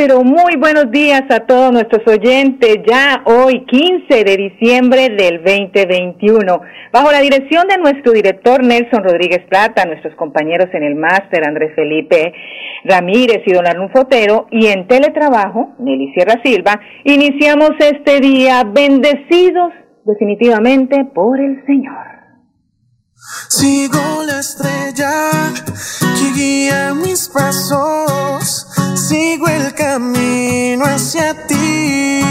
Pero muy buenos días a todos nuestros oyentes. Ya hoy, 15 de diciembre del 2021, bajo la dirección de nuestro director Nelson Rodríguez Plata, nuestros compañeros en el máster Andrés Felipe Ramírez y don Arnulfo Fotero, y en teletrabajo, Nelly Sierra Silva, iniciamos este día bendecidos definitivamente por el Señor. Sigo la estrella que guía mis pasos, sigo el camino hacia ti.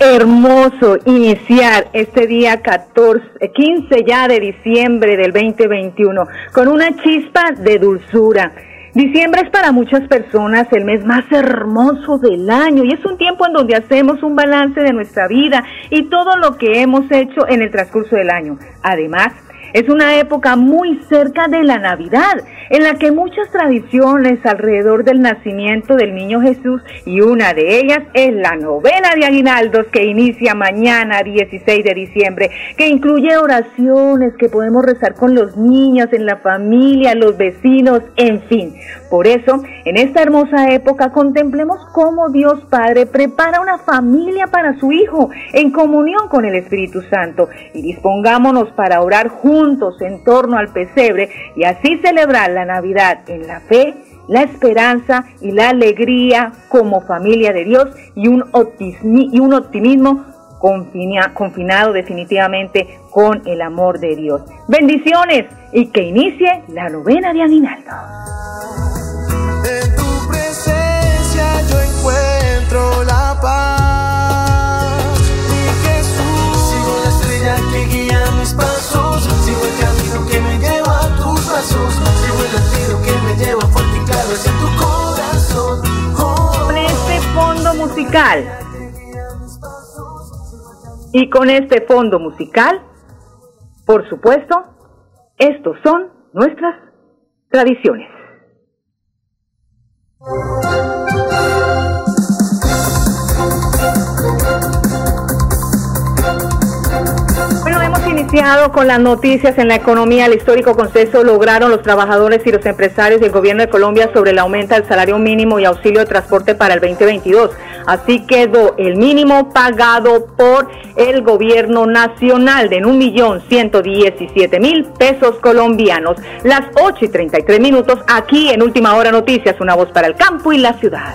Hermoso iniciar este día 14, 15 ya de diciembre del 2021 con una chispa de dulzura. Diciembre es para muchas personas el mes más hermoso del año y es un tiempo en donde hacemos un balance de nuestra vida y todo lo que hemos hecho en el transcurso del año. Además, es una época muy cerca de la Navidad, en la que muchas tradiciones alrededor del nacimiento del niño Jesús y una de ellas es la novena de aguinaldos que inicia mañana 16 de diciembre, que incluye oraciones que podemos rezar con los niños, en la familia, los vecinos, en fin. Por eso, en esta hermosa época contemplemos cómo Dios Padre prepara una familia para su Hijo en comunión con el Espíritu Santo y dispongámonos para orar juntos en torno al pesebre y así celebrar la Navidad en la fe, la esperanza y la alegría como familia de Dios y un, optimismo confinado definitivamente con el amor de Dios. Bendiciones y que inicie la novena de Aguinaldo. Con Y con este fondo musical, por supuesto, estos son nuestras tradiciones. iniciado con las noticias en la economía. El histórico consenso lograron los trabajadores y los empresarios del gobierno de Colombia sobre el aumento del salario mínimo y auxilio de transporte para el 2022. Así quedó el mínimo pagado por el gobierno nacional de un millón mil pesos colombianos. Las 8 y 33 minutos aquí en Última Hora Noticias, una voz para el campo y la ciudad.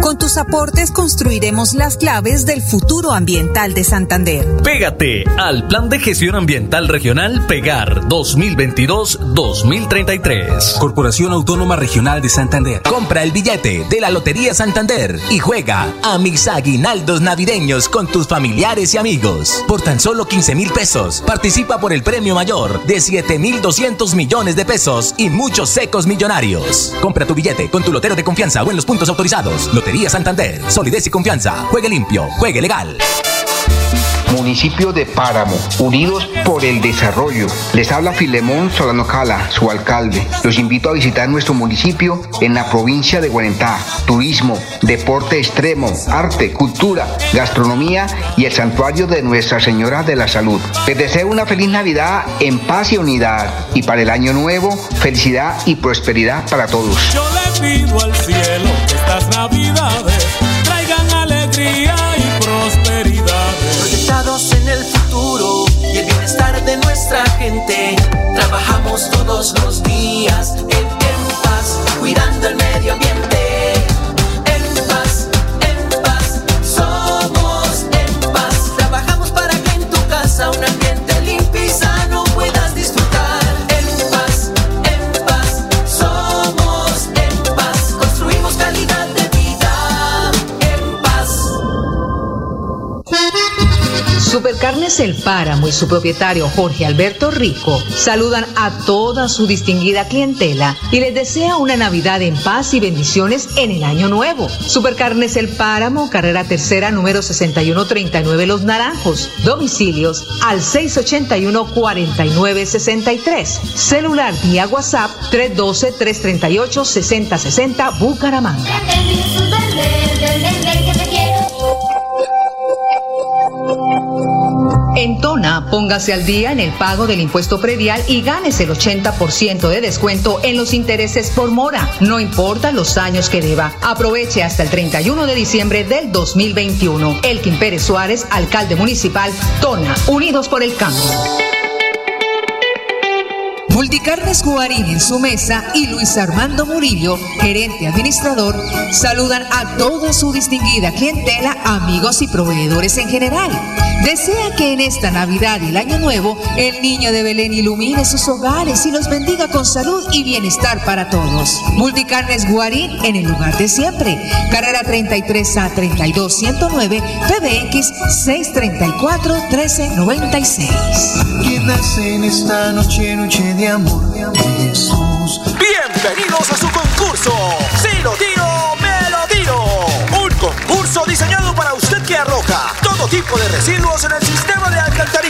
Con tus aportes construiremos las claves del futuro ambiental de Santander. Pégate al Plan de Gestión Ambiental Regional Pegar 2022-2033. Corporación Autónoma Regional de Santander. Compra el billete de la Lotería Santander y juega a mis aguinaldos navideños con tus familiares y amigos. Por tan solo 15 mil pesos, participa por el premio mayor de 7 mil 200 millones de pesos y muchos secos millonarios. Compra tu billete con tu lotero de confianza o en los puntos autorizados. Lotería Santander. Solidez y confianza. Juegue limpio. Juegue legal. Municipio de Páramo, unidos por el desarrollo. Les habla Filemón Solano Cala, su alcalde. Los invito a visitar nuestro municipio en la provincia de Guarentá. Turismo, deporte extremo, arte, cultura, gastronomía y el santuario de Nuestra Señora de la Salud. Les deseo una feliz Navidad en paz y unidad. Y para el año nuevo, felicidad y prosperidad para todos. Yo le pido al cielo traigan alegría y prosperidad. Proyectados en el futuro y el bienestar de nuestra gente. Trabajamos todos los días El Páramo y su propietario Jorge Alberto Rico saludan a toda su distinguida clientela y les desea una Navidad en paz y bendiciones en el año nuevo. Supercarnes El Páramo, carrera tercera, número 6139 Los Naranjos. Domicilios al 681-4963. Celular vía WhatsApp 312-338-6060 Bucaramanga. En Tona, póngase al día en el pago del impuesto predial y gánese el 80% de descuento en los intereses por mora, no importa los años que deba. Aproveche hasta el 31 de diciembre del 2021. Elkin Pérez Suárez, alcalde municipal, Tona, Unidos por el Cambio. Multicarnes Guarín en su mesa y Luis Armando Murillo, gerente administrador, saludan a toda su distinguida clientela, amigos y proveedores en general. Desea que en esta Navidad y el Año Nuevo el niño de Belén ilumine sus hogares y los bendiga con salud y bienestar para todos. Multicarnes Guarín en el lugar de siempre. Carrera 33 a 32 109 PBX 634 1396. Que nace en esta noche, noche de amor, de amor Jesús. Bienvenidos a su concurso. Si lo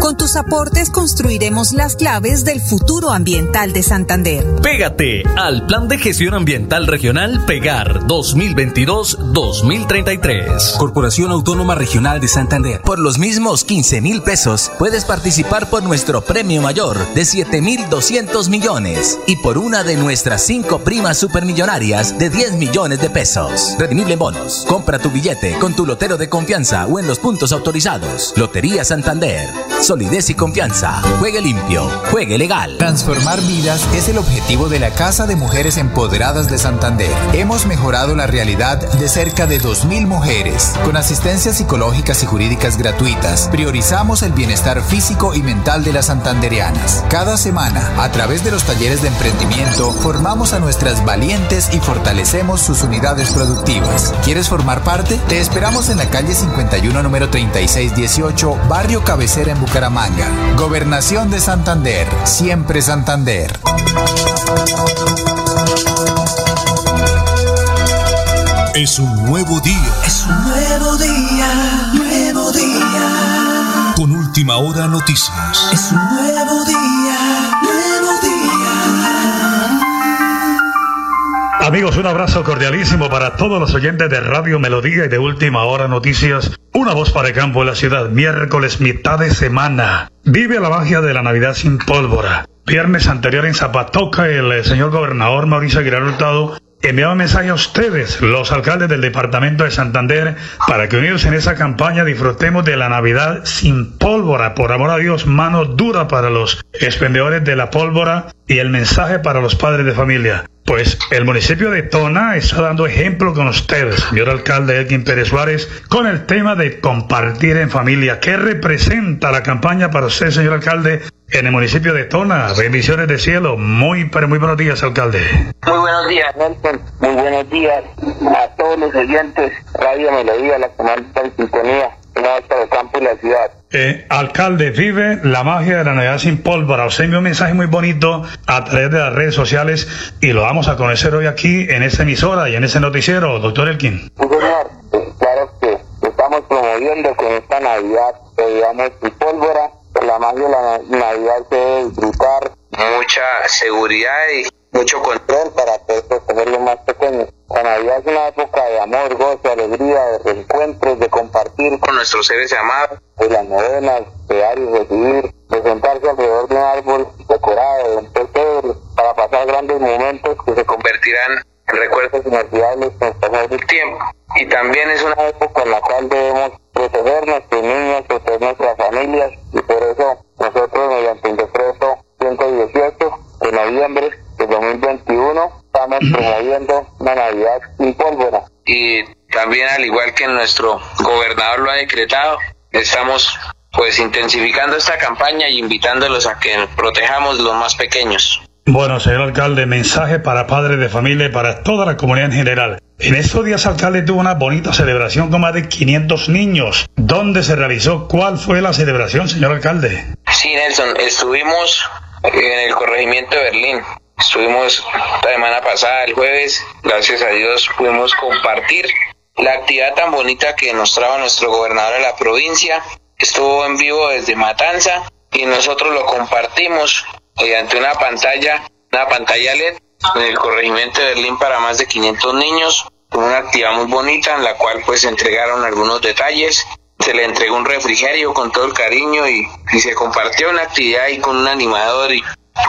Con tus aportes construiremos las claves del futuro ambiental de Santander. Pégate al Plan de Gestión Ambiental Regional Pegar 2022-2033. Corporación Autónoma Regional de Santander. Por los mismos 15 mil pesos, puedes participar por nuestro premio mayor de 7 mil 200 millones y por una de nuestras cinco primas supermillonarias de 10 millones de pesos. Redimible en bonos. Compra tu billete con tu lotero de confianza o en los puntos autorizados. Lotería Santander. Solidez y confianza. Juegue limpio. Juegue legal. Transformar vidas es el objetivo de la Casa de Mujeres Empoderadas de Santander. Hemos mejorado la realidad de cerca de 2.000 mujeres. Con asistencias psicológicas y jurídicas gratuitas, priorizamos el bienestar físico y mental de las santanderianas. Cada semana, a través de los talleres de emprendimiento, formamos a nuestras valientes y fortalecemos sus unidades productivas. ¿Quieres formar parte? Te esperamos en la calle 51, número 3618, Barrio Cabecera en Bucaramanga. Gobernación de Santander. Siempre Santander. Es un nuevo día. Es un nuevo día, nuevo día. con Última Hora Noticias. Es un nuevo día, Amigos, un abrazo cordialísimo para todos los oyentes de Radio Melodía y de Última Hora Noticias. Una voz para el campo de la ciudad. Miércoles, mitad de semana. Vive la magia de la Navidad sin pólvora. Viernes anterior en Zapatoca, el eh, señor gobernador Mauricio Aguilar Hurtado enviaba un mensaje a ustedes, los alcaldes del departamento de Santander, para que unidos en esa campaña disfrutemos de la Navidad sin pólvora. Por amor a Dios, mano dura para los expendedores de la pólvora y el mensaje para los padres de familia. Pues el municipio de Tona está dando ejemplo con ustedes, señor alcalde Elkin Pérez Suárez, con el tema de compartir en familia. ¿Qué representa la campaña para usted, señor alcalde, en el municipio de Tona? Bendiciones de cielo. Muy, pero muy buenos días, alcalde. Muy buenos días, Nelson. Muy buenos días a todos los oyentes. Radio Melodía, la comanda de sintonía. Una vez para el campo y la ciudad. Eh, alcalde, vive la magia de la Navidad sin pólvora. Os envío un mensaje muy bonito a través de las redes sociales y lo vamos a conocer hoy aquí en esta emisora y en ese noticiero, doctor Elkin. Sí, señor. Claro que estamos promoviendo con esta Navidad, que digamos, sin pólvora. La magia de la Navidad se debe disfrutar. Mucha seguridad y mucho control para poder proteger los más pequeños. La Navidad es una época de amor, gozo, alegría, de reencuentros, de compartir con nuestros seres amados, de las novenas, de dar y recibir, de sentarse alrededor de un árbol decorado, de un pesebre, para pasar grandes momentos que se convertirán en recuerdos inolvidables con el pasar del tiempo. Y también es una época en la cual debemos proteger nuestros niños, proteger nuestras familias, y por eso nosotros, mediante el decreto 118 de noviembre de 2021, estamos promoviendo una Navidad sin pólvora. Y también, al igual que nuestro gobernador lo ha decretado, estamos pues intensificando esta campaña y invitándolos a que protejamos los más pequeños. Bueno, señor alcalde, mensaje para padres de familia y para toda la comunidad en general. En estos días, alcalde tuvo una bonita celebración con más de 500 niños. ¿Dónde se realizó? ¿Cuál fue la celebración, señor alcalde? Sí, Nelson, estuvimos en el corregimiento de Berlín. Estuvimos la semana pasada, el jueves, gracias a Dios pudimos compartir la actividad tan bonita que nos trajo nuestro gobernador de la provincia. Estuvo en vivo desde Matanza y nosotros lo compartimos mediante una pantalla, una pantalla LED en el corregimiento de Berlín para más de 500 niños, una actividad muy bonita en la cual pues entregaron algunos detalles, se le entregó un refrigerio con todo el cariño y, y se compartió una actividad ahí con un animador y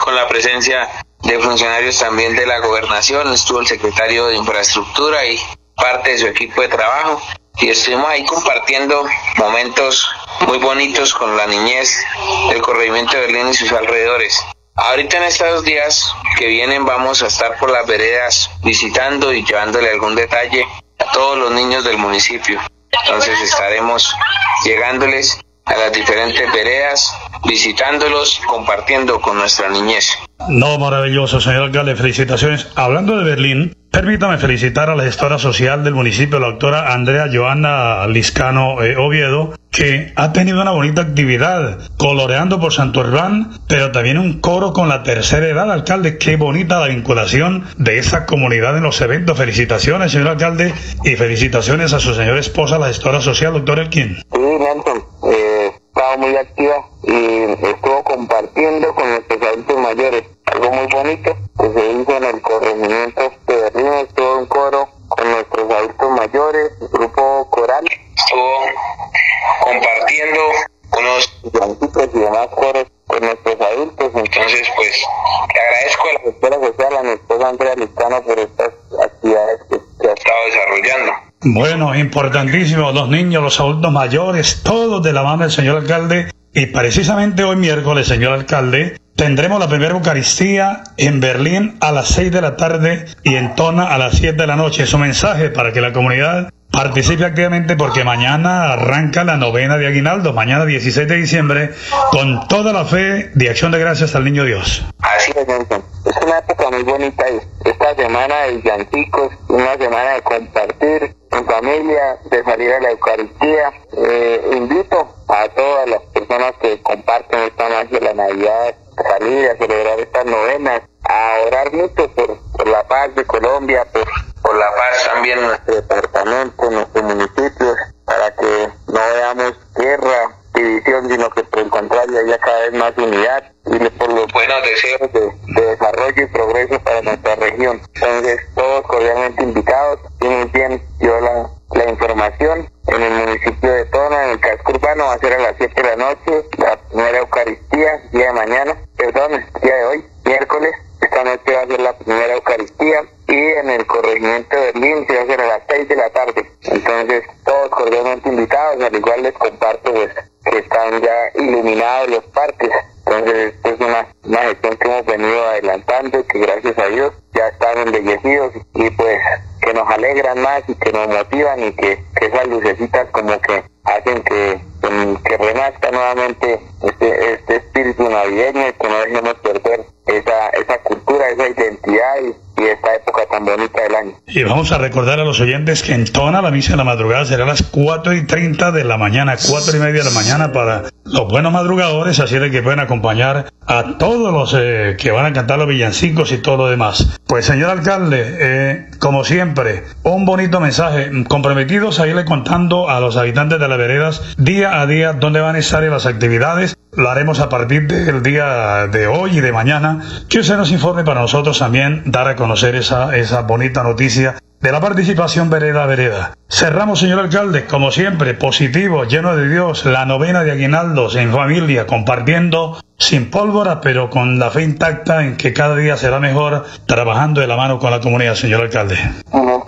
con la presencia de funcionarios también de la gobernación, estuvo el secretario de infraestructura y parte de su equipo de trabajo y estuvimos ahí compartiendo momentos muy bonitos con la niñez del corregimiento de Berlín y sus alrededores. Ahorita en estos días que vienen vamos a estar por las veredas visitando y llevándole algún detalle a todos los niños del municipio. Entonces estaremos llegándoles a las diferentes veredas, visitándolos, compartiendo con nuestra niñez. No, maravilloso, señor alcalde, felicitaciones. Hablando de Berlín, permítame felicitar a la gestora social del municipio, la doctora Andrea Joana Liscano eh, Oviedo, que ha tenido una bonita actividad, coloreando por Santo Urbán, pero también un coro con la tercera edad, alcalde. Qué bonita la vinculación de esa comunidad en los eventos. Felicitaciones, señor alcalde, y felicitaciones a su señora esposa, la gestora social, doctor Elkin. Sí, Nelson, eh, estaba muy activa y estuvo compartiendo con adultos mayores. Que se hizo en el corregimiento de Berlín, estuvo un coro con nuestros adultos mayores, grupo coral. Estuvo compartiendo unos llantitos y demás coros con nuestros adultos. Entonces, pues, te agradezco a la gestora social, a mi esposa Andrea Listano, por estas actividades que, que ha estado desarrollando. Bueno, importantísimo, los niños, los adultos mayores, todos de la mano del señor alcalde. Y precisamente hoy miércoles, señor alcalde, tendremos la primera Eucaristía en Berlín a las 6 de la tarde y en Tona a las 7 de la noche. Es un mensaje para que la comunidad participe activamente porque mañana arranca la novena de Aguinaldo, mañana 16 de diciembre, con toda la fe de acción de gracias al Niño Dios. Así es. Es una época muy bonita esta semana de villancicos, una semana de compartir en familia, de salir a la Eucaristía. Eh, invito a todas las personas que comparten esta magia de la Navidad, salir a celebrar estas novenas, a orar mucho por, por la paz de Colombia, por, por la paz también en nuestro departamento, en nuestros municipios, para que no veamos guerra, división sino que por el contrario haya cada vez más unidad y por los buenos deseos de, desarrollo y progreso para nuestra región. Entonces, todos cordialmente invitados y muy bien yo la, la información en el municipio de Tona, en el casco urbano, va a ser a las 7 de la noche, la primera Eucaristía, día de mañana, perdón, día de hoy, miércoles, esta noche va a ser la primera Eucaristía y en el corregimiento de Berlín se va a hacer a las 6 de la tarde. Entonces, todos cordialmente invitados, al igual les comparto pues, que están ya iluminados los parques. Entonces, esto es una, una gestión que hemos venido adelantando, que gracias a Dios ya están embellecidos y pues que nos alegran más y que nos motivan y que, que esas lucecitas como que hacen que, que renazca nuevamente este, este espíritu navideño y que no dejemos perder esa, esa cultura, esa identidad y, y, esta época tan bonita del año. Y vamos a recordar a los oyentes que en Tona la misa de la madrugada será a las 4 y 30 de la mañana, 4 y media de la mañana para los buenos madrugadores, así de que pueden acompañar a todos los eh, que van a cantar los villancicos y todo lo demás. Pues señor alcalde, eh, como siempre, un bonito mensaje, comprometidos a irle contando a los habitantes de las veredas día a día dónde van a estar las actividades. Lo haremos a partir del día de hoy y de mañana. Que usted nos informe para nosotros también dar a conocer esa, esa bonita noticia de la participación vereda a vereda. Cerramos, señor alcalde, como siempre, positivo, lleno de Dios, la novena de Aguinaldos en familia, compartiendo sin pólvora, pero con la fe intacta en que cada día será mejor, trabajando de la mano con la comunidad, señor alcalde. Bueno,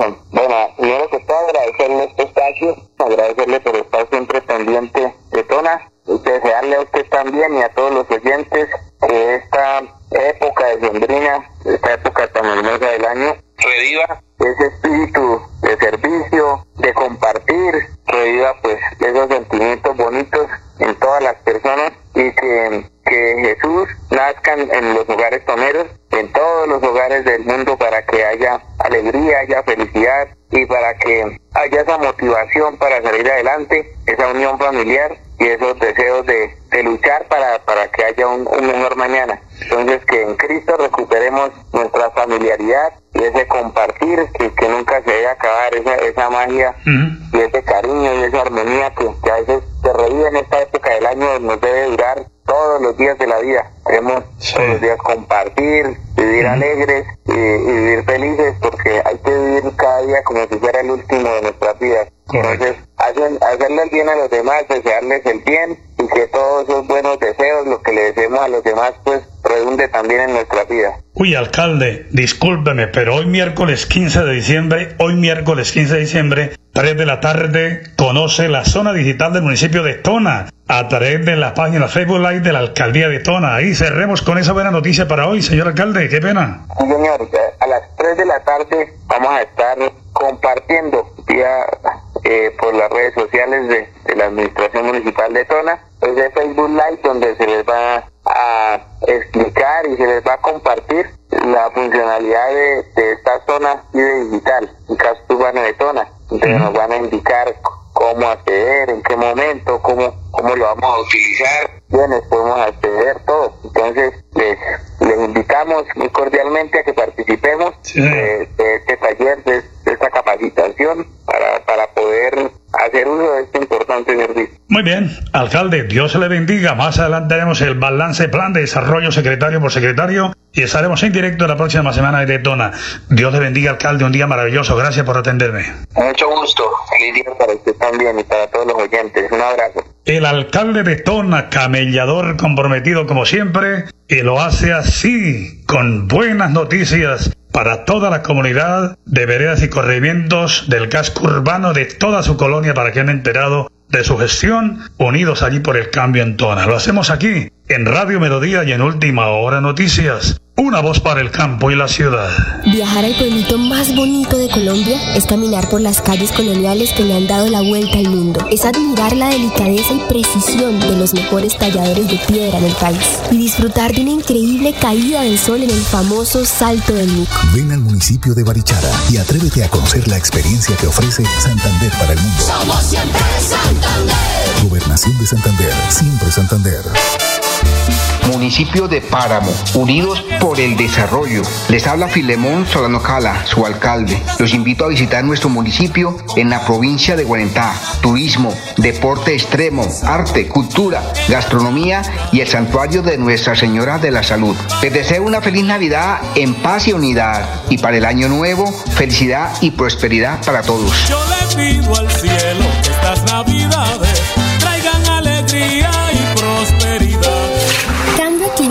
primero que todo, agradecerle este espacio, agradecerle por estar siempre pendiente de Tona, y desearle a usted también y a todos los oyentes que esta época de sembrina, esta época tan hermosa del año, reviva ese espíritu de servicio, de compartir, reviva pues esos sentimientos bonitos en todas las personas y que, que Jesús nazca en los hogares toneros, en todos los hogares del mundo para que haya alegría, haya felicidad y para que haya esa motivación para salir adelante, esa unión familiar y esos deseos de, de luchar para, para que haya un, un mejor mañana. Entonces que en Cristo recuperemos nuestra familiaridad y ese compartir, que, que nunca se debe acabar esa, esa magia y ese cariño y esa armonía que, que a veces se revive en esta época del año nos todos los días de la vida. Debemos todos los días compartir, vivir alegres y, y, vivir felices porque hay que vivir cada día como si fuera el último de nuestras vidas. Entonces, hacer, hacerle el bien a los demás, desearles el bien y que todos esos buenos deseos, lo que le deseemos a los demás, pues redunde también en nuestra vida. Uy, alcalde, discúlpeme, pero hoy miércoles 15 de diciembre, hoy miércoles 15 de diciembre, 3 de la tarde, conoce la zona digital del municipio de Tona a través de la página Facebook Live de la alcaldía de Tona. Ahí cerremos con esa buena noticia para hoy, señor alcalde, qué pena. Sí, señor, a las 3 de la tarde vamos a estar compartiendo vía eh, por las redes sociales de, la administración municipal de Tona, es de Facebook Live donde se les va a explicar y se les va a compartir la funcionalidad de, esta zona digital, en caso urbano de Tona, -huh. nos van a indicar cómo acceder, en qué momento, cómo, cómo lo vamos a utilizar, quiénes podemos acceder, todo. Entonces, les, les invitamos muy cordialmente a que participemos sí. de, de, este taller, de, de esta capacitación, para, para poder hacer uso de este importante servicio. Muy bien, alcalde, Dios le bendiga. Más adelante haremos el balance plan de desarrollo secretario por secretario y estaremos en directo la próxima semana de Tona. Dios le bendiga, alcalde, un día maravilloso. Gracias por atenderme. Mucho gusto. Feliz día para usted también y para todos los oyentes. Un abrazo. El alcalde de Tona, camellador comprometido como siempre, y lo hace así, con buenas noticias para toda la comunidad de veredas y corregimientos del casco urbano de toda su colonia para que han enterado de su gestión, unidos allí por el cambio en Tona. Lo hacemos aquí, en Radio Melodía y en Última Hora Noticias. Una voz para el campo y la ciudad. Viajar al pueblito más bonito de Colombia es caminar por las calles coloniales que le han dado la vuelta al mundo. Es admirar la delicadeza y precisión de los mejores talladores de piedra en el país. Y disfrutar de una increíble caída del sol en el famoso Salto del Mico. Ven al municipio de Barichara y atrévete a conocer la experiencia que ofrece Santander para el mundo. Somos siempre Santander. Gobernación de Santander, siempre Santander. Municipio de Páramo, unidos por el desarrollo. Les habla Filemón Solano Cala, su alcalde. Los invito a visitar nuestro municipio en la provincia de Guarentá. Turismo, deporte extremo, arte, cultura, gastronomía y el santuario de Nuestra Señora de la Salud. Les deseo una feliz Navidad en paz y unidad. Y para el año nuevo, felicidad y prosperidad para todos. Yo le pido al cielo estas navidades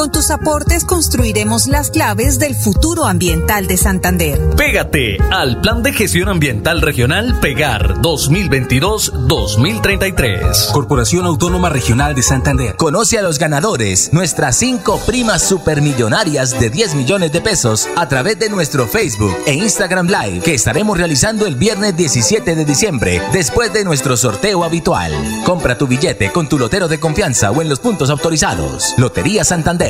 Con tus aportes construiremos las claves del futuro ambiental de Santander. Pégate al Plan de Gestión Ambiental Regional Pegar 2022-2033. Corporación Autónoma Regional de Santander. Conoce a los ganadores, nuestras cinco primas supermillonarias de 10 millones de pesos a través de nuestro Facebook e Instagram Live que estaremos realizando el viernes 17 de diciembre después de nuestro sorteo habitual. Compra tu billete con tu lotero de confianza o en los puntos autorizados. Lotería Santander,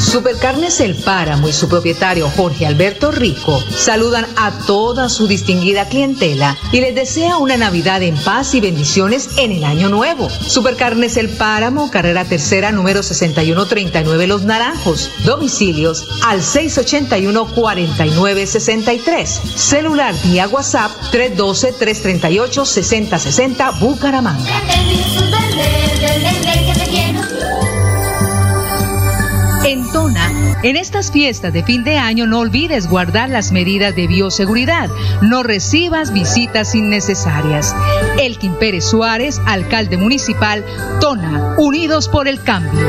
Supercarnes El Páramo y su propietario Jorge Alberto Rico saludan a toda su distinguida clientela y les desea una Navidad en paz y bendiciones en el año nuevo. Supercarnes El Páramo, carrera tercera, número 6139 Los Naranjos. Domicilios al 681-4963. Celular vía WhatsApp 312-338-6060 Bucaramanga. En Tona, en estas fiestas de fin de año no olvides guardar las medidas de bioseguridad. No recibas visitas innecesarias. Elkin Pérez Suárez, alcalde municipal, Tona, Unidos por el Cambio.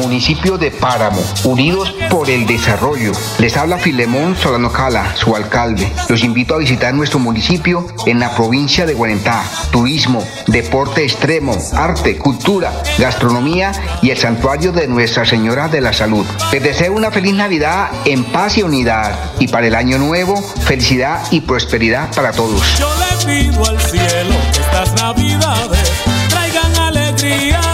Municipio de Páramo, unidos por el desarrollo. Les habla Filemón Solano Cala, su alcalde. Los invito a visitar nuestro municipio en la provincia de Guarentá. Turismo, deporte extremo, arte, cultura, gastronomía y el santuario de Nuestra Señora de la Salud. Les deseo una feliz Navidad en paz y unidad. Y para el año nuevo, felicidad y prosperidad para todos. Yo le pido al cielo que estas navidades traigan alegría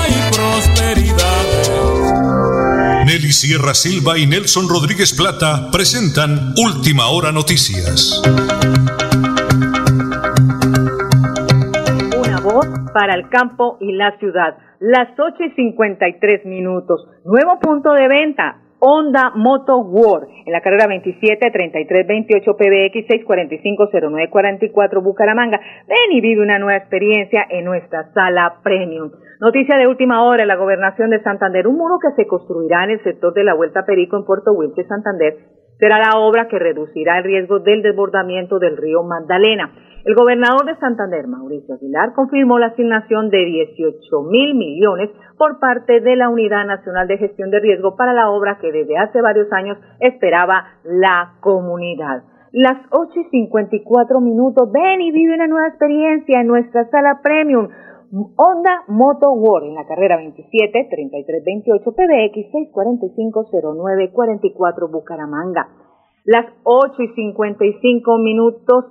Nelly Sierra Silva y Nelson Rodríguez Plata presentan Última Hora Noticias. Una voz para el campo y la ciudad. Las 8 y 53 minutos. Nuevo punto de venta. Honda Moto World en la carrera 27 33 28 PBX 645 0944 Bucaramanga. Ven y vive una nueva experiencia en nuestra sala premium. Noticia de última hora en la gobernación de Santander. Un muro que se construirá en el sector de la Vuelta Perico en Puerto Wilche, Santander, será la obra que reducirá el riesgo del desbordamiento del río Magdalena. El gobernador de Santander, Mauricio Aguilar, confirmó la asignación de 18 mil millones por parte de la Unidad Nacional de Gestión de Riesgo para la obra que desde hace varios años esperaba la comunidad. Las 8 y 54 minutos. Ven y vive una nueva experiencia en nuestra sala premium. Honda Moto World en la carrera 27 3328 PBX 645 0944 Bucaramanga. Las 8 y 55 minutos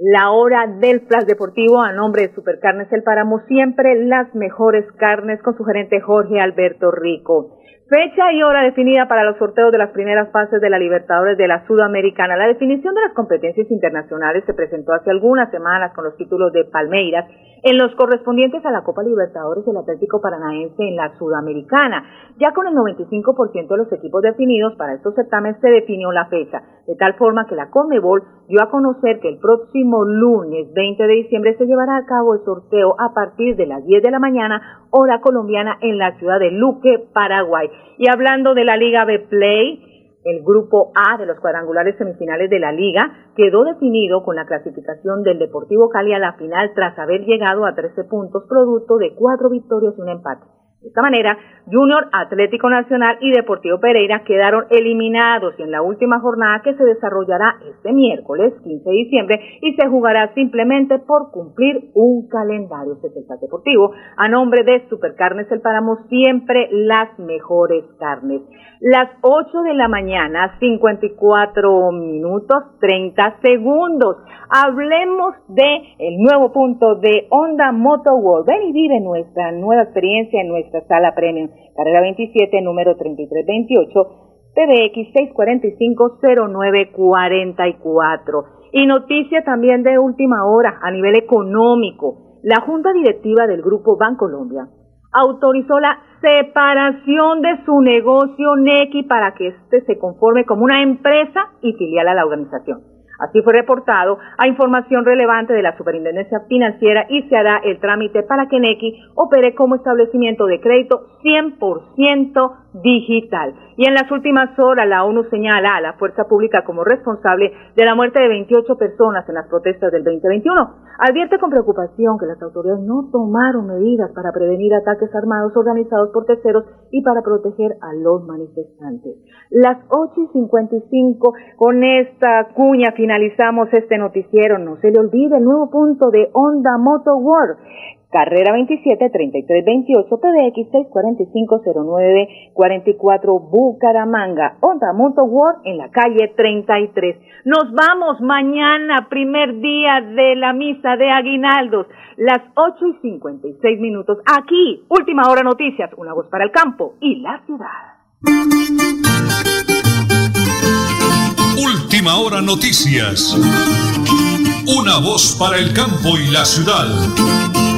la hora del Flash Deportivo a nombre de Supercarnes El Páramo, siempre las mejores carnes con su gerente Jorge Alberto Rico. Fecha y hora definida para los sorteos de las primeras fases de la Libertadores de la Sudamericana. La definición de las competencias internacionales se presentó hace algunas semanas con los títulos de Palmeiras en los correspondientes a la Copa Libertadores del Atlético Paranaense en la Sudamericana. Ya con el 95% de los equipos definidos para estos certámenes se definió la fecha, de tal forma que la Conmebol dio a conocer que el próximo lunes 20 de diciembre se llevará a cabo el sorteo a partir de las 10 de la mañana, hora colombiana, en la ciudad de Luque, Paraguay. Y hablando de la Liga B Play, el grupo A de los cuadrangulares semifinales de la liga quedó definido con la clasificación del Deportivo Cali a la final tras haber llegado a 13 puntos producto de cuatro victorias y un empate. De esta manera, Junior Atlético Nacional y Deportivo Pereira quedaron eliminados en la última jornada que se desarrollará este miércoles 15 de diciembre y se jugará simplemente por cumplir un calendario. Este es Deportivo a nombre de Supercarnes El Páramo, siempre las mejores carnes. Las 8 de la mañana, 54 minutos 30 segundos. Hablemos de el nuevo punto de Honda Moto World. Ven y vive nuestra nueva experiencia en nuestra sala premium. Carrera 27, número 3328, PBX 645-0944. Y noticia también de última hora a nivel económico. La Junta Directiva del Grupo Bancolombia autorizó la separación de su negocio NECI para que éste se conforme como una empresa y filial a la organización. Así fue reportado a información relevante de la Superintendencia Financiera y se hará el trámite para que NECI opere como establecimiento de crédito 100% digital. Y en las últimas horas la ONU señala a la fuerza pública como responsable de la muerte de 28 personas en las protestas del 2021. Advierte con preocupación que las autoridades no tomaron medidas para prevenir ataques armados organizados por terceros y para proteger a los manifestantes. Las 8 y 55 con esta cuña finalizamos este noticiero. No se le olvide el nuevo punto de Onda Moto World Carrera 27 33 28 PDX 645 09 44 Bucaramanga. Onda Moto World en la calle 33. Nos vamos mañana, primer día de la misa de Aguinaldos, las 8 y 56 minutos. Aquí, última hora noticias, una voz para el campo y la ciudad. Última hora noticias. Una voz para el campo y la ciudad.